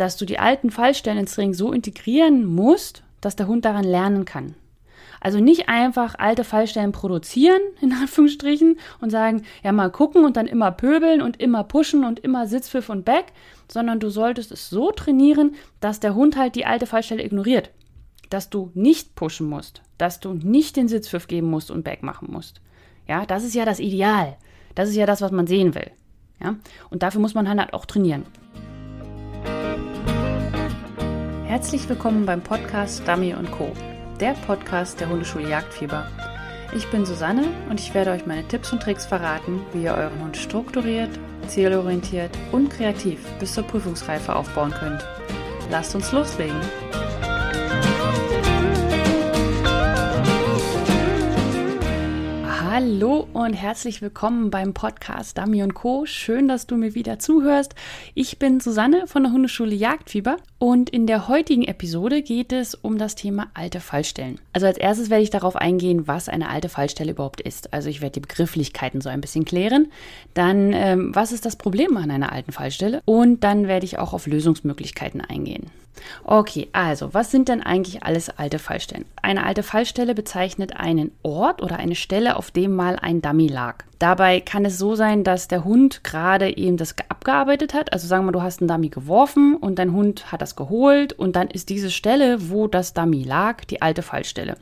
dass du die alten Fallstellen ins Training so integrieren musst, dass der Hund daran lernen kann. Also nicht einfach alte Fallstellen produzieren, in Anführungsstrichen, und sagen, ja, mal gucken und dann immer pöbeln und immer pushen und immer Sitzpfiff und Back, sondern du solltest es so trainieren, dass der Hund halt die alte Fallstelle ignoriert. Dass du nicht pushen musst, dass du nicht den Sitzpfiff geben musst und Back machen musst. Ja, das ist ja das Ideal. Das ist ja das, was man sehen will. Ja, und dafür muss man halt auch trainieren. Herzlich willkommen beim Podcast Dummy Co der Podcast der Hundeschule Jagdfieber. Ich bin Susanne und ich werde euch meine Tipps und Tricks verraten, wie ihr euren Hund strukturiert, zielorientiert und kreativ bis zur Prüfungsreife aufbauen könnt. Lasst uns loslegen! Hallo und herzlich willkommen beim Podcast und Co. Schön, dass du mir wieder zuhörst. Ich bin Susanne von der Hundeschule Jagdfieber und in der heutigen Episode geht es um das Thema alte Fallstellen. Also als erstes werde ich darauf eingehen, was eine alte Fallstelle überhaupt ist. Also ich werde die Begrifflichkeiten so ein bisschen klären. Dann, ähm, was ist das Problem an einer alten Fallstelle? Und dann werde ich auch auf Lösungsmöglichkeiten eingehen. Okay, also was sind denn eigentlich alles alte Fallstellen? Eine alte Fallstelle bezeichnet einen Ort oder eine Stelle, auf dem mal ein Dummy lag. Dabei kann es so sein, dass der Hund gerade eben das abgearbeitet hat. Also sagen wir, du hast einen Dummy geworfen und dein Hund hat das geholt und dann ist diese Stelle, wo das Dummy lag, die alte Fallstelle.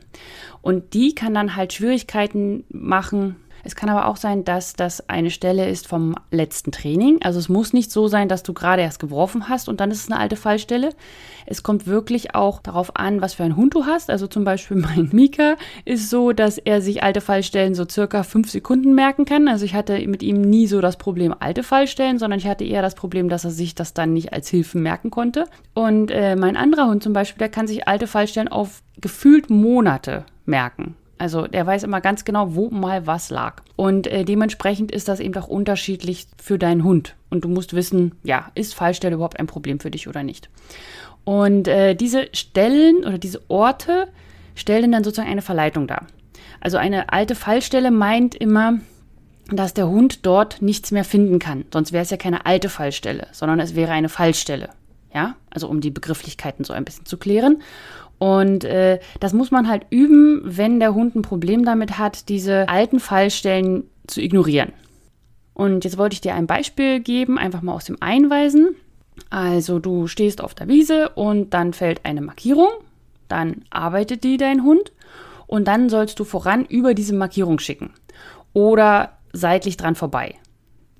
Und die kann dann halt Schwierigkeiten machen, es kann aber auch sein, dass das eine Stelle ist vom letzten Training. Also es muss nicht so sein, dass du gerade erst geworfen hast und dann ist es eine alte Fallstelle. Es kommt wirklich auch darauf an, was für einen Hund du hast. Also zum Beispiel mein Mika ist so, dass er sich alte Fallstellen so circa fünf Sekunden merken kann. Also ich hatte mit ihm nie so das Problem alte Fallstellen, sondern ich hatte eher das Problem, dass er sich das dann nicht als Hilfe merken konnte. Und äh, mein anderer Hund zum Beispiel, der kann sich alte Fallstellen auf gefühlt Monate merken. Also der weiß immer ganz genau, wo mal was lag. Und äh, dementsprechend ist das eben auch unterschiedlich für deinen Hund. Und du musst wissen, ja, ist Fallstelle überhaupt ein Problem für dich oder nicht. Und äh, diese Stellen oder diese Orte stellen dann sozusagen eine Verleitung dar. Also eine alte Fallstelle meint immer, dass der Hund dort nichts mehr finden kann. Sonst wäre es ja keine alte Fallstelle, sondern es wäre eine Fallstelle. Ja, also um die Begrifflichkeiten so ein bisschen zu klären. Und äh, das muss man halt üben, wenn der Hund ein Problem damit hat, diese alten Fallstellen zu ignorieren. Und jetzt wollte ich dir ein Beispiel geben, einfach mal aus dem Einweisen. Also du stehst auf der Wiese und dann fällt eine Markierung, dann arbeitet die dein Hund und dann sollst du voran über diese Markierung schicken oder seitlich dran vorbei.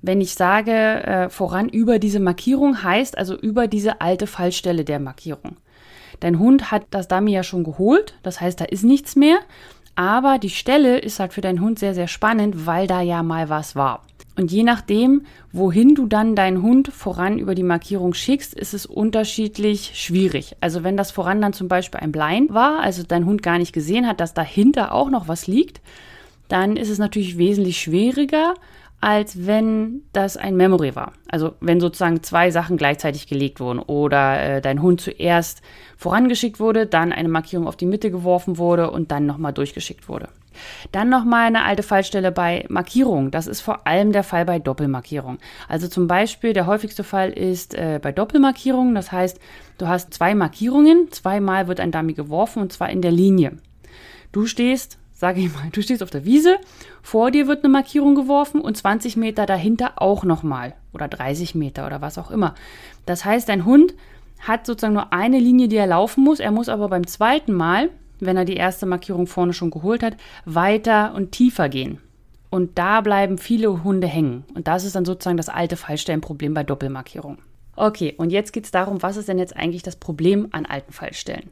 Wenn ich sage äh, voran über diese Markierung, heißt also über diese alte Fallstelle der Markierung. Dein Hund hat das Dummy ja schon geholt, das heißt, da ist nichts mehr. Aber die Stelle ist halt für deinen Hund sehr, sehr spannend, weil da ja mal was war. Und je nachdem, wohin du dann deinen Hund voran über die Markierung schickst, ist es unterschiedlich schwierig. Also wenn das voran dann zum Beispiel ein Blind war, also dein Hund gar nicht gesehen hat, dass dahinter auch noch was liegt, dann ist es natürlich wesentlich schwieriger, als wenn das ein Memory war. Also wenn sozusagen zwei Sachen gleichzeitig gelegt wurden oder äh, dein Hund zuerst vorangeschickt wurde, dann eine Markierung auf die Mitte geworfen wurde und dann nochmal durchgeschickt wurde. Dann nochmal eine alte Fallstelle bei Markierung. Das ist vor allem der Fall bei Doppelmarkierung. Also zum Beispiel der häufigste Fall ist äh, bei Doppelmarkierung. Das heißt, du hast zwei Markierungen, zweimal wird ein Dummy geworfen und zwar in der Linie. Du stehst sage ich mal, du stehst auf der Wiese, vor dir wird eine Markierung geworfen und 20 Meter dahinter auch nochmal oder 30 Meter oder was auch immer. Das heißt, dein Hund hat sozusagen nur eine Linie, die er laufen muss. Er muss aber beim zweiten Mal, wenn er die erste Markierung vorne schon geholt hat, weiter und tiefer gehen. Und da bleiben viele Hunde hängen. Und das ist dann sozusagen das alte Fallstellenproblem bei Doppelmarkierung. Okay, und jetzt geht es darum, was ist denn jetzt eigentlich das Problem an alten Fallstellen?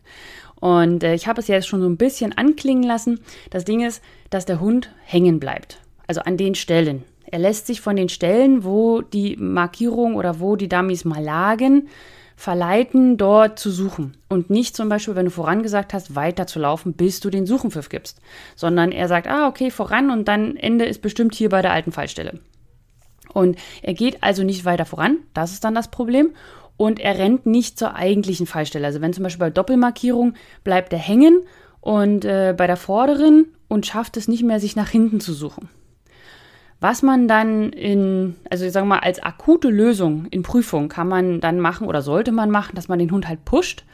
Und äh, ich habe es jetzt schon so ein bisschen anklingen lassen. Das Ding ist, dass der Hund hängen bleibt. Also an den Stellen. Er lässt sich von den Stellen, wo die Markierung oder wo die Dummies mal lagen, verleiten, dort zu suchen. Und nicht zum Beispiel, wenn du vorangesagt hast, weiter zu laufen, bis du den Suchenpfiff gibst. Sondern er sagt, ah, okay, voran und dann Ende ist bestimmt hier bei der alten Fallstelle. Und er geht also nicht weiter voran, das ist dann das Problem und er rennt nicht zur eigentlichen Fallstelle. Also wenn zum Beispiel bei Doppelmarkierung bleibt er hängen und äh, bei der vorderen und schafft es nicht mehr, sich nach hinten zu suchen. Was man dann in, also ich sage mal, als akute Lösung in Prüfung kann man dann machen oder sollte man machen, dass man den Hund halt pusht.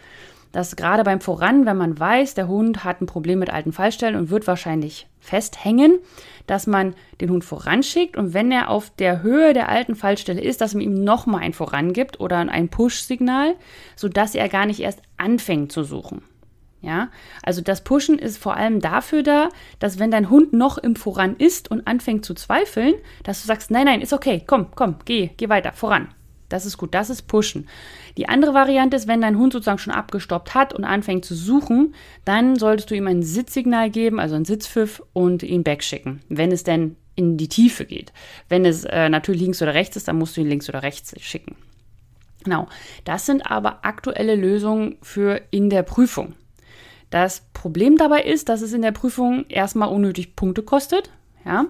Dass gerade beim Voran, wenn man weiß, der Hund hat ein Problem mit alten Fallstellen und wird wahrscheinlich festhängen, dass man den Hund voranschickt und wenn er auf der Höhe der alten Fallstelle ist, dass man ihm nochmal ein Voran gibt oder ein Push-Signal, sodass er gar nicht erst anfängt zu suchen. Ja, also das Pushen ist vor allem dafür da, dass wenn dein Hund noch im Voran ist und anfängt zu zweifeln, dass du sagst, nein, nein, ist okay, komm, komm, geh, geh weiter, voran. Das ist gut, das ist Pushen. Die andere Variante ist, wenn dein Hund sozusagen schon abgestoppt hat und anfängt zu suchen, dann solltest du ihm ein Sitzsignal geben, also ein Sitzpfiff und ihn backschicken, wenn es denn in die Tiefe geht. Wenn es äh, natürlich links oder rechts ist, dann musst du ihn links oder rechts schicken. Genau, das sind aber aktuelle Lösungen für in der Prüfung. Das Problem dabei ist, dass es in der Prüfung erstmal unnötig Punkte kostet, ja,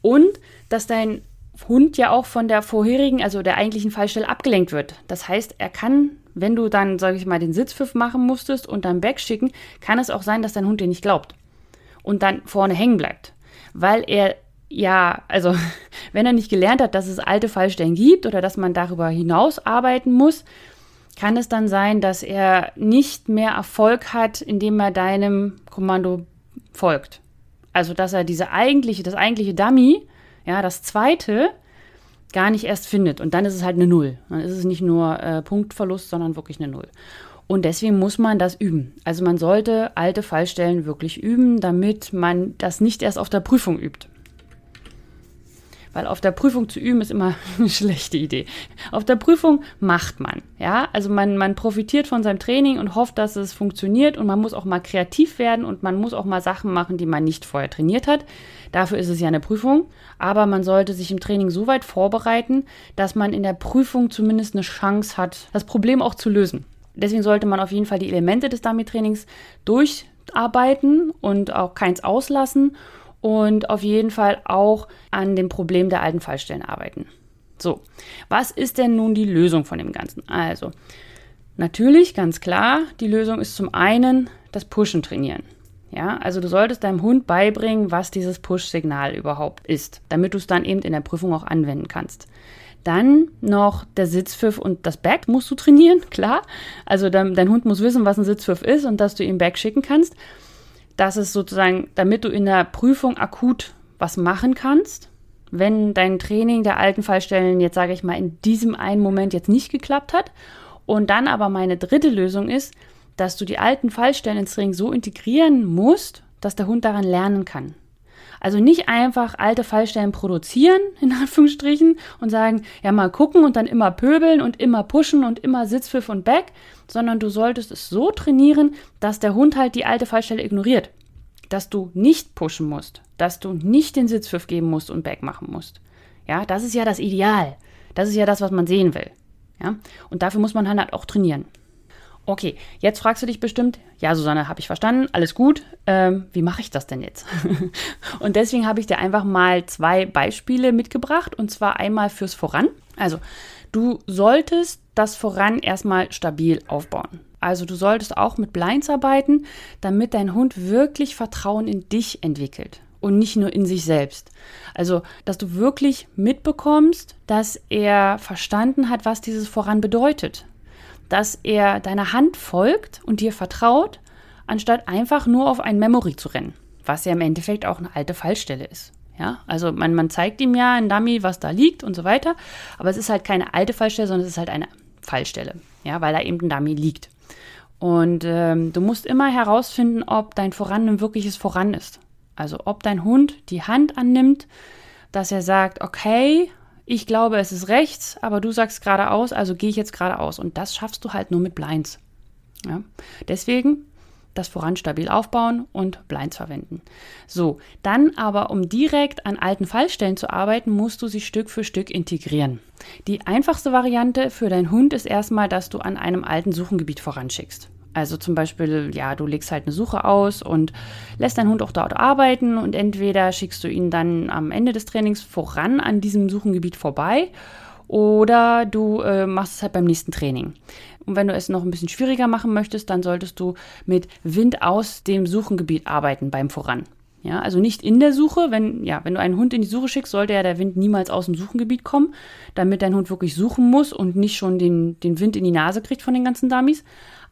und dass dein Hund ja auch von der vorherigen, also der eigentlichen Fallstelle abgelenkt wird. Das heißt, er kann, wenn du dann, sage ich mal, den Sitzpfiff machen musstest und dann wegschicken, kann es auch sein, dass dein Hund dir nicht glaubt und dann vorne hängen bleibt, weil er ja, also wenn er nicht gelernt hat, dass es alte Fallstellen gibt oder dass man darüber hinaus arbeiten muss, kann es dann sein, dass er nicht mehr Erfolg hat, indem er deinem Kommando folgt. Also, dass er diese eigentliche, das eigentliche Dummy, ja, das zweite, gar nicht erst findet. Und dann ist es halt eine Null. Dann ist es nicht nur äh, Punktverlust, sondern wirklich eine Null. Und deswegen muss man das üben. Also man sollte alte Fallstellen wirklich üben, damit man das nicht erst auf der Prüfung übt. Weil auf der Prüfung zu üben ist immer eine schlechte Idee. Auf der Prüfung macht man, ja. Also man, man profitiert von seinem Training und hofft, dass es funktioniert und man muss auch mal kreativ werden und man muss auch mal Sachen machen, die man nicht vorher trainiert hat. Dafür ist es ja eine Prüfung. Aber man sollte sich im Training so weit vorbereiten, dass man in der Prüfung zumindest eine Chance hat, das Problem auch zu lösen. Deswegen sollte man auf jeden Fall die Elemente des Dummy-Trainings durcharbeiten und auch keins auslassen und auf jeden Fall auch an dem Problem der alten Fallstellen arbeiten. So, was ist denn nun die Lösung von dem Ganzen? Also, natürlich, ganz klar, die Lösung ist zum einen das Pushen trainieren. Ja, also du solltest deinem Hund beibringen, was dieses Push-Signal überhaupt ist, damit du es dann eben in der Prüfung auch anwenden kannst. Dann noch der Sitzpfiff und das Back musst du trainieren, klar. Also dein, dein Hund muss wissen, was ein Sitzpfiff ist und dass du ihm Back schicken kannst dass es sozusagen, damit du in der Prüfung akut was machen kannst, wenn dein Training der alten Fallstellen jetzt, sage ich mal, in diesem einen Moment jetzt nicht geklappt hat. Und dann aber meine dritte Lösung ist, dass du die alten Fallstellen ins Training so integrieren musst, dass der Hund daran lernen kann. Also nicht einfach alte Fallstellen produzieren, in Anführungsstrichen, und sagen, ja, mal gucken und dann immer pöbeln und immer pushen und immer Sitzpfiff und Back, sondern du solltest es so trainieren, dass der Hund halt die alte Fallstelle ignoriert. Dass du nicht pushen musst, dass du nicht den Sitzpfiff geben musst und Back machen musst. Ja, das ist ja das Ideal. Das ist ja das, was man sehen will. Ja, und dafür muss man halt auch trainieren. Okay, jetzt fragst du dich bestimmt, ja, Susanne, habe ich verstanden, alles gut. Ähm, wie mache ich das denn jetzt? und deswegen habe ich dir einfach mal zwei Beispiele mitgebracht und zwar einmal fürs Voran. Also, du solltest das Voran erstmal stabil aufbauen. Also, du solltest auch mit Blinds arbeiten, damit dein Hund wirklich Vertrauen in dich entwickelt und nicht nur in sich selbst. Also, dass du wirklich mitbekommst, dass er verstanden hat, was dieses Voran bedeutet dass er deiner Hand folgt und dir vertraut, anstatt einfach nur auf ein Memory zu rennen, was ja im Endeffekt auch eine alte Fallstelle ist. Ja, also man, man zeigt ihm ja in Dummy, was da liegt und so weiter, aber es ist halt keine alte Fallstelle, sondern es ist halt eine Fallstelle, ja, weil da eben ein Dummy liegt. Und ähm, du musst immer herausfinden, ob dein Voran ein wirkliches Voran ist. Also ob dein Hund die Hand annimmt, dass er sagt, okay, ich glaube, es ist rechts, aber du sagst geradeaus, also gehe ich jetzt geradeaus. Und das schaffst du halt nur mit Blinds. Ja? Deswegen das voran stabil aufbauen und Blinds verwenden. So, dann aber, um direkt an alten Fallstellen zu arbeiten, musst du sie Stück für Stück integrieren. Die einfachste Variante für deinen Hund ist erstmal, dass du an einem alten Suchengebiet voranschickst. Also zum Beispiel, ja, du legst halt eine Suche aus und lässt deinen Hund auch dort arbeiten und entweder schickst du ihn dann am Ende des Trainings voran an diesem Suchengebiet vorbei oder du äh, machst es halt beim nächsten Training. Und wenn du es noch ein bisschen schwieriger machen möchtest, dann solltest du mit Wind aus dem Suchengebiet arbeiten beim Voran. Ja, also nicht in der Suche. Wenn, ja, wenn du einen Hund in die Suche schickst, sollte ja der Wind niemals aus dem Suchengebiet kommen, damit dein Hund wirklich suchen muss und nicht schon den, den Wind in die Nase kriegt von den ganzen Dummies.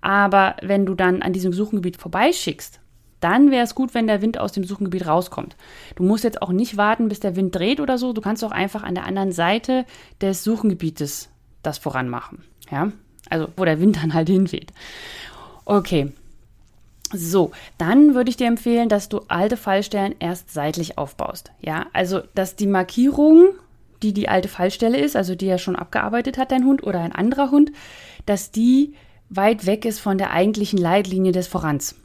Aber wenn du dann an diesem Suchengebiet vorbeischickst, dann wäre es gut, wenn der Wind aus dem Suchengebiet rauskommt. Du musst jetzt auch nicht warten, bis der Wind dreht oder so. Du kannst auch einfach an der anderen Seite des Suchengebietes das voranmachen. Ja, also wo der Wind dann halt hinweht. Okay, so, dann würde ich dir empfehlen, dass du alte Fallstellen erst seitlich aufbaust. Ja, also dass die Markierung, die die alte Fallstelle ist, also die ja schon abgearbeitet hat, dein Hund oder ein anderer Hund, dass die weit weg ist von der eigentlichen Leitlinie des Vorans.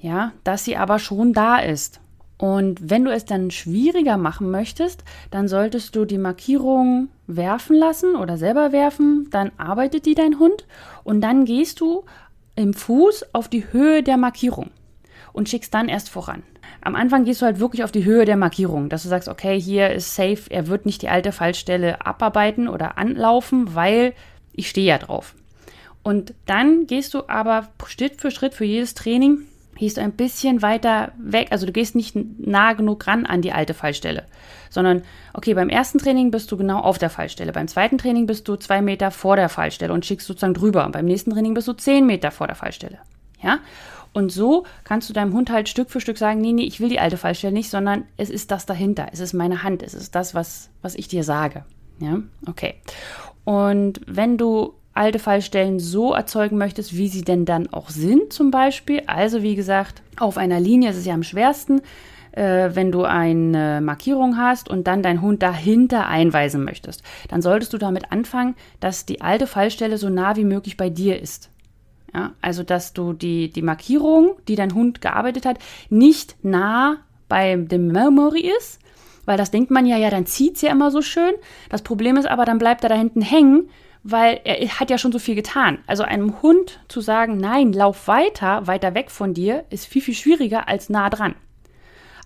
Ja, dass sie aber schon da ist. Und wenn du es dann schwieriger machen möchtest, dann solltest du die Markierung werfen lassen oder selber werfen. Dann arbeitet die dein Hund und dann gehst du im Fuß auf die Höhe der Markierung und schickst dann erst voran. Am Anfang gehst du halt wirklich auf die Höhe der Markierung, dass du sagst, okay, hier ist safe, er wird nicht die alte Fallstelle abarbeiten oder anlaufen, weil ich stehe ja drauf. Und dann gehst du aber Schritt für Schritt für jedes Training gehst du ein bisschen weiter weg, also du gehst nicht nah genug ran an die alte Fallstelle, sondern okay, beim ersten Training bist du genau auf der Fallstelle, beim zweiten Training bist du zwei Meter vor der Fallstelle und schickst sozusagen drüber. Und beim nächsten Training bist du zehn Meter vor der Fallstelle, ja? Und so kannst du deinem Hund halt Stück für Stück sagen, nee, nee, ich will die alte Fallstelle nicht, sondern es ist das dahinter, es ist meine Hand, es ist das, was, was ich dir sage, ja? Okay. Und wenn du alte Fallstellen so erzeugen möchtest, wie sie denn dann auch sind zum Beispiel. Also wie gesagt, auf einer Linie ist es ja am schwersten, äh, wenn du eine Markierung hast und dann deinen Hund dahinter einweisen möchtest. Dann solltest du damit anfangen, dass die alte Fallstelle so nah wie möglich bei dir ist. Ja, also dass du die, die Markierung, die dein Hund gearbeitet hat, nicht nah bei dem Memory ist, weil das denkt man ja, ja, dann zieht es ja immer so schön. Das Problem ist aber, dann bleibt er da hinten hängen weil er hat ja schon so viel getan. Also einem Hund zu sagen, nein, lauf weiter, weiter weg von dir, ist viel, viel schwieriger als nah dran.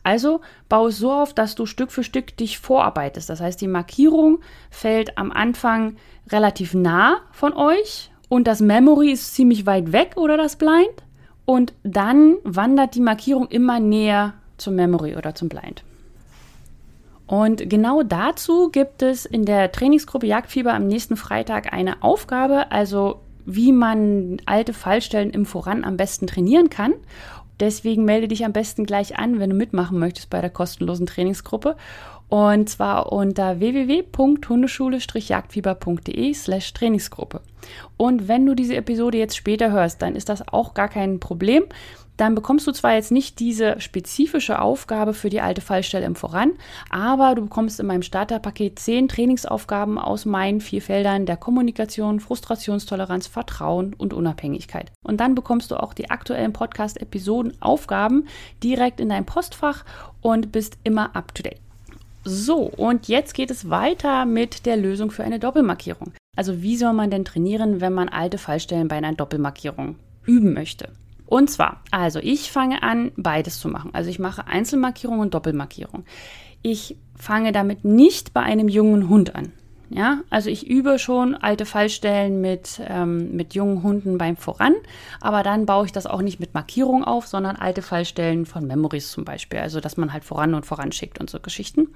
Also baue es so auf, dass du Stück für Stück dich vorarbeitest. Das heißt, die Markierung fällt am Anfang relativ nah von euch und das Memory ist ziemlich weit weg oder das Blind. Und dann wandert die Markierung immer näher zum Memory oder zum Blind. Und genau dazu gibt es in der Trainingsgruppe Jagdfieber am nächsten Freitag eine Aufgabe, also wie man alte Fallstellen im Voran am besten trainieren kann. Deswegen melde dich am besten gleich an, wenn du mitmachen möchtest bei der kostenlosen Trainingsgruppe. Und zwar unter www.hundeschule-jagdfieber.de slash Trainingsgruppe. Und wenn du diese Episode jetzt später hörst, dann ist das auch gar kein Problem dann bekommst du zwar jetzt nicht diese spezifische Aufgabe für die alte Fallstelle im Voran, aber du bekommst in meinem Starterpaket zehn Trainingsaufgaben aus meinen vier Feldern der Kommunikation, Frustrationstoleranz, Vertrauen und Unabhängigkeit. Und dann bekommst du auch die aktuellen Podcast-Episoden, Aufgaben direkt in dein Postfach und bist immer up to date. So, und jetzt geht es weiter mit der Lösung für eine Doppelmarkierung. Also wie soll man denn trainieren, wenn man alte Fallstellen bei einer Doppelmarkierung üben möchte? Und zwar, also ich fange an, beides zu machen. Also ich mache Einzelmarkierung und Doppelmarkierung. Ich fange damit nicht bei einem jungen Hund an. Ja, also ich übe schon alte Fallstellen mit, ähm, mit jungen Hunden beim Voran, aber dann baue ich das auch nicht mit Markierung auf, sondern alte Fallstellen von Memories zum Beispiel. Also dass man halt voran und voran schickt und so Geschichten.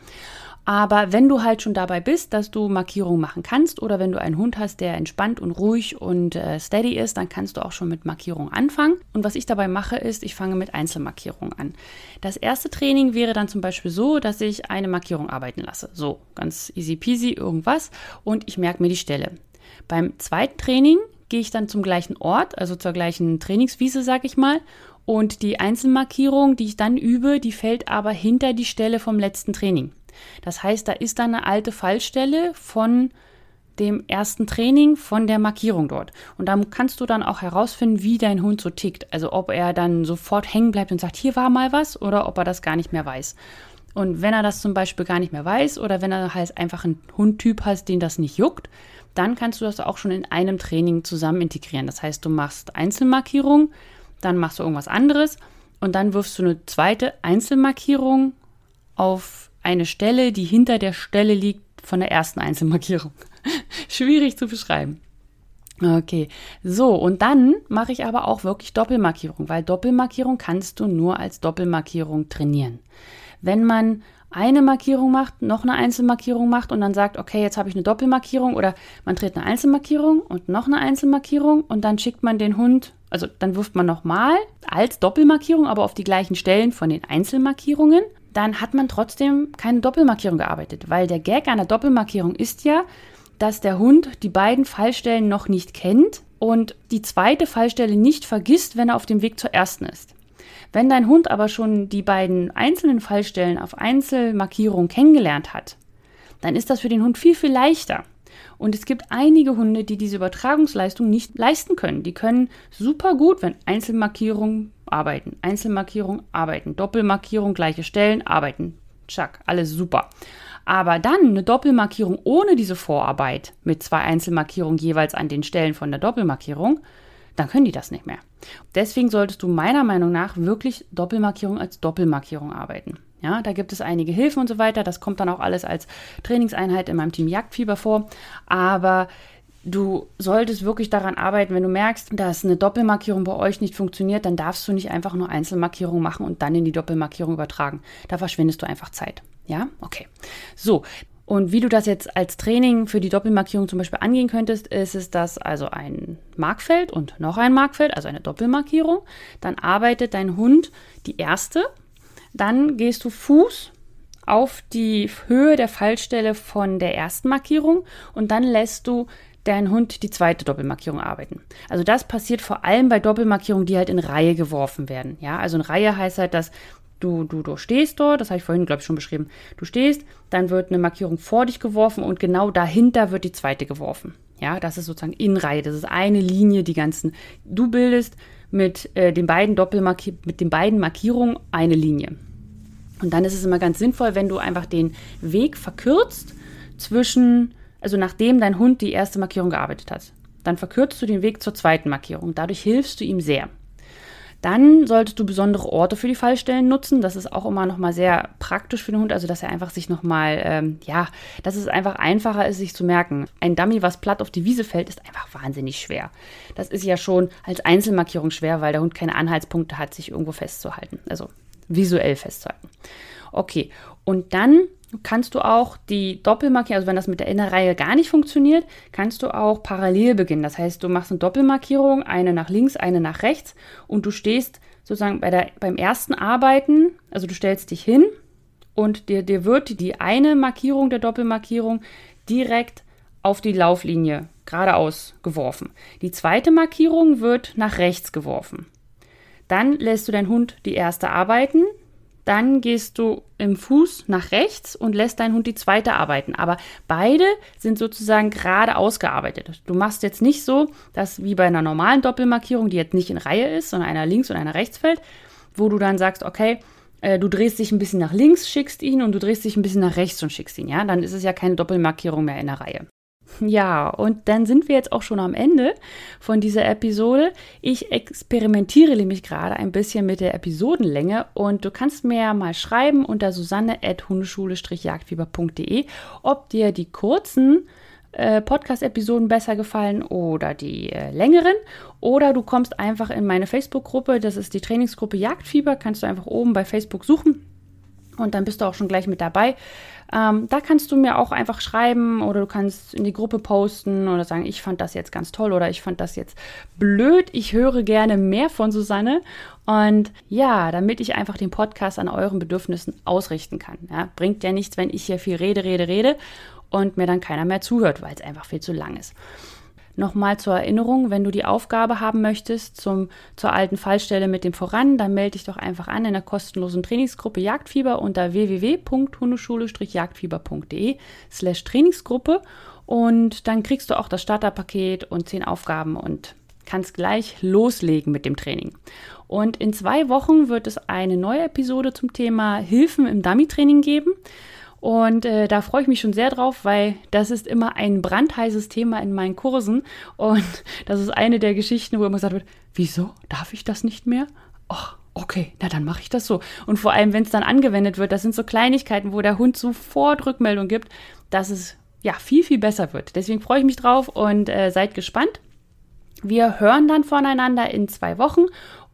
Aber wenn du halt schon dabei bist, dass du Markierungen machen kannst oder wenn du einen Hund hast, der entspannt und ruhig und äh, steady ist, dann kannst du auch schon mit Markierungen anfangen. Und was ich dabei mache, ist, ich fange mit Einzelmarkierungen an. Das erste Training wäre dann zum Beispiel so, dass ich eine Markierung arbeiten lasse. So, ganz easy peasy irgendwas und ich merke mir die Stelle. Beim zweiten Training gehe ich dann zum gleichen Ort, also zur gleichen Trainingswiese, sag ich mal, und die Einzelmarkierung, die ich dann übe, die fällt aber hinter die Stelle vom letzten Training. Das heißt, da ist dann eine alte Fallstelle von dem ersten Training von der Markierung dort. Und da kannst du dann auch herausfinden, wie dein Hund so tickt. Also ob er dann sofort hängen bleibt und sagt, hier war mal was, oder ob er das gar nicht mehr weiß. Und wenn er das zum Beispiel gar nicht mehr weiß, oder wenn er halt einfach einen Hundtyp hast, den das nicht juckt, dann kannst du das auch schon in einem Training zusammen integrieren. Das heißt, du machst Einzelmarkierung, dann machst du irgendwas anderes und dann wirfst du eine zweite Einzelmarkierung auf eine Stelle, die hinter der Stelle liegt von der ersten Einzelmarkierung. Schwierig zu beschreiben. Okay, so und dann mache ich aber auch wirklich Doppelmarkierung, weil Doppelmarkierung kannst du nur als Doppelmarkierung trainieren. Wenn man eine Markierung macht, noch eine Einzelmarkierung macht und dann sagt, okay, jetzt habe ich eine Doppelmarkierung oder man dreht eine Einzelmarkierung und noch eine Einzelmarkierung und dann schickt man den Hund, also dann wirft man nochmal als Doppelmarkierung, aber auf die gleichen Stellen von den Einzelmarkierungen, dann hat man trotzdem keine Doppelmarkierung gearbeitet, weil der Gag einer Doppelmarkierung ist ja, dass der Hund die beiden Fallstellen noch nicht kennt und die zweite Fallstelle nicht vergisst, wenn er auf dem Weg zur ersten ist. Wenn dein Hund aber schon die beiden einzelnen Fallstellen auf Einzelmarkierung kennengelernt hat, dann ist das für den Hund viel, viel leichter. Und es gibt einige Hunde, die diese Übertragungsleistung nicht leisten können. Die können super gut, wenn Einzelmarkierungen arbeiten, Einzelmarkierung arbeiten, Doppelmarkierung, gleiche Stellen arbeiten. Tschack, alles super. Aber dann eine Doppelmarkierung ohne diese Vorarbeit mit zwei Einzelmarkierungen jeweils an den Stellen von der Doppelmarkierung, dann können die das nicht mehr. Deswegen solltest du meiner Meinung nach wirklich Doppelmarkierung als Doppelmarkierung arbeiten. Ja, da gibt es einige Hilfen und so weiter. Das kommt dann auch alles als Trainingseinheit in meinem Team Jagdfieber vor. Aber du solltest wirklich daran arbeiten, wenn du merkst, dass eine Doppelmarkierung bei euch nicht funktioniert, dann darfst du nicht einfach nur Einzelmarkierungen machen und dann in die Doppelmarkierung übertragen. Da verschwindest du einfach Zeit. Ja, okay. So. Und wie du das jetzt als Training für die Doppelmarkierung zum Beispiel angehen könntest, ist es, dass also ein Markfeld und noch ein Markfeld, also eine Doppelmarkierung, dann arbeitet dein Hund die erste, dann gehst du Fuß auf die Höhe der Fallstelle von der ersten Markierung und dann lässt du deinen Hund die zweite Doppelmarkierung arbeiten. Also das passiert vor allem bei Doppelmarkierungen, die halt in Reihe geworfen werden. Ja, also in Reihe heißt halt, dass Du, du, du stehst dort, das habe ich vorhin, glaube ich, schon beschrieben. Du stehst, dann wird eine Markierung vor dich geworfen und genau dahinter wird die zweite geworfen. Ja, das ist sozusagen in Reihe. Das ist eine Linie, die ganzen. Du bildest mit äh, den beiden mit den beiden Markierungen eine Linie. Und dann ist es immer ganz sinnvoll, wenn du einfach den Weg verkürzt zwischen, also nachdem dein Hund die erste Markierung gearbeitet hat. Dann verkürzt du den Weg zur zweiten Markierung. Dadurch hilfst du ihm sehr. Dann solltest du besondere Orte für die Fallstellen nutzen. Das ist auch immer nochmal sehr praktisch für den Hund, also dass er einfach sich nochmal, ähm, ja, dass es einfach einfacher ist, sich zu merken. Ein Dummy, was platt auf die Wiese fällt, ist einfach wahnsinnig schwer. Das ist ja schon als Einzelmarkierung schwer, weil der Hund keine Anhaltspunkte hat, sich irgendwo festzuhalten. Also visuell festzuhalten. Okay, und dann kannst du auch die Doppelmarkierung, also wenn das mit der Innerreihe gar nicht funktioniert, kannst du auch parallel beginnen. Das heißt, du machst eine Doppelmarkierung, eine nach links, eine nach rechts und du stehst sozusagen bei der, beim ersten Arbeiten, also du stellst dich hin und dir, dir wird die eine Markierung der Doppelmarkierung direkt auf die Lauflinie geradeaus geworfen. Die zweite Markierung wird nach rechts geworfen. Dann lässt du deinen Hund die erste arbeiten, dann gehst du im Fuß nach rechts und lässt deinen Hund die zweite arbeiten. Aber beide sind sozusagen gerade ausgearbeitet. Du machst jetzt nicht so, dass wie bei einer normalen Doppelmarkierung, die jetzt nicht in Reihe ist, sondern einer links und einer rechts fällt, wo du dann sagst, okay, äh, du drehst dich ein bisschen nach links, schickst ihn und du drehst dich ein bisschen nach rechts und schickst ihn. Ja, dann ist es ja keine Doppelmarkierung mehr in der Reihe. Ja, und dann sind wir jetzt auch schon am Ende von dieser Episode. Ich experimentiere nämlich gerade ein bisschen mit der Episodenlänge und du kannst mir ja mal schreiben unter susanne.hundeschule-jagdfieber.de, ob dir die kurzen äh, Podcast-Episoden besser gefallen oder die äh, längeren. Oder du kommst einfach in meine Facebook-Gruppe, das ist die Trainingsgruppe Jagdfieber, kannst du einfach oben bei Facebook suchen und dann bist du auch schon gleich mit dabei. Ähm, da kannst du mir auch einfach schreiben oder du kannst in die Gruppe posten oder sagen, ich fand das jetzt ganz toll oder ich fand das jetzt blöd. Ich höre gerne mehr von Susanne. Und ja, damit ich einfach den Podcast an euren Bedürfnissen ausrichten kann. Ja, bringt ja nichts, wenn ich hier viel rede, rede, rede und mir dann keiner mehr zuhört, weil es einfach viel zu lang ist. Nochmal zur Erinnerung, wenn du die Aufgabe haben möchtest zum, zur alten Fallstelle mit dem Voran, dann melde dich doch einfach an in der kostenlosen Trainingsgruppe Jagdfieber unter www.hundeschule-jagdfieber.de slash Trainingsgruppe und dann kriegst du auch das Starterpaket und zehn Aufgaben und kannst gleich loslegen mit dem Training. Und in zwei Wochen wird es eine neue Episode zum Thema Hilfen im Dummy-Training geben. Und äh, da freue ich mich schon sehr drauf, weil das ist immer ein brandheißes Thema in meinen Kursen. Und das ist eine der Geschichten, wo immer gesagt wird, wieso darf ich das nicht mehr? Ach, okay, na dann mache ich das so. Und vor allem, wenn es dann angewendet wird, das sind so Kleinigkeiten, wo der Hund sofort Rückmeldung gibt, dass es ja viel, viel besser wird. Deswegen freue ich mich drauf und äh, seid gespannt. Wir hören dann voneinander in zwei Wochen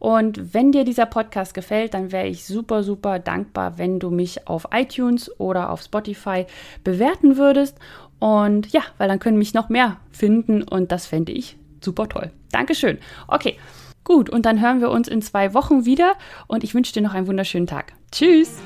und wenn dir dieser Podcast gefällt, dann wäre ich super, super dankbar, wenn du mich auf iTunes oder auf Spotify bewerten würdest. Und ja, weil dann können mich noch mehr finden und das fände ich super toll. Dankeschön. Okay, gut, und dann hören wir uns in zwei Wochen wieder und ich wünsche dir noch einen wunderschönen Tag. Tschüss!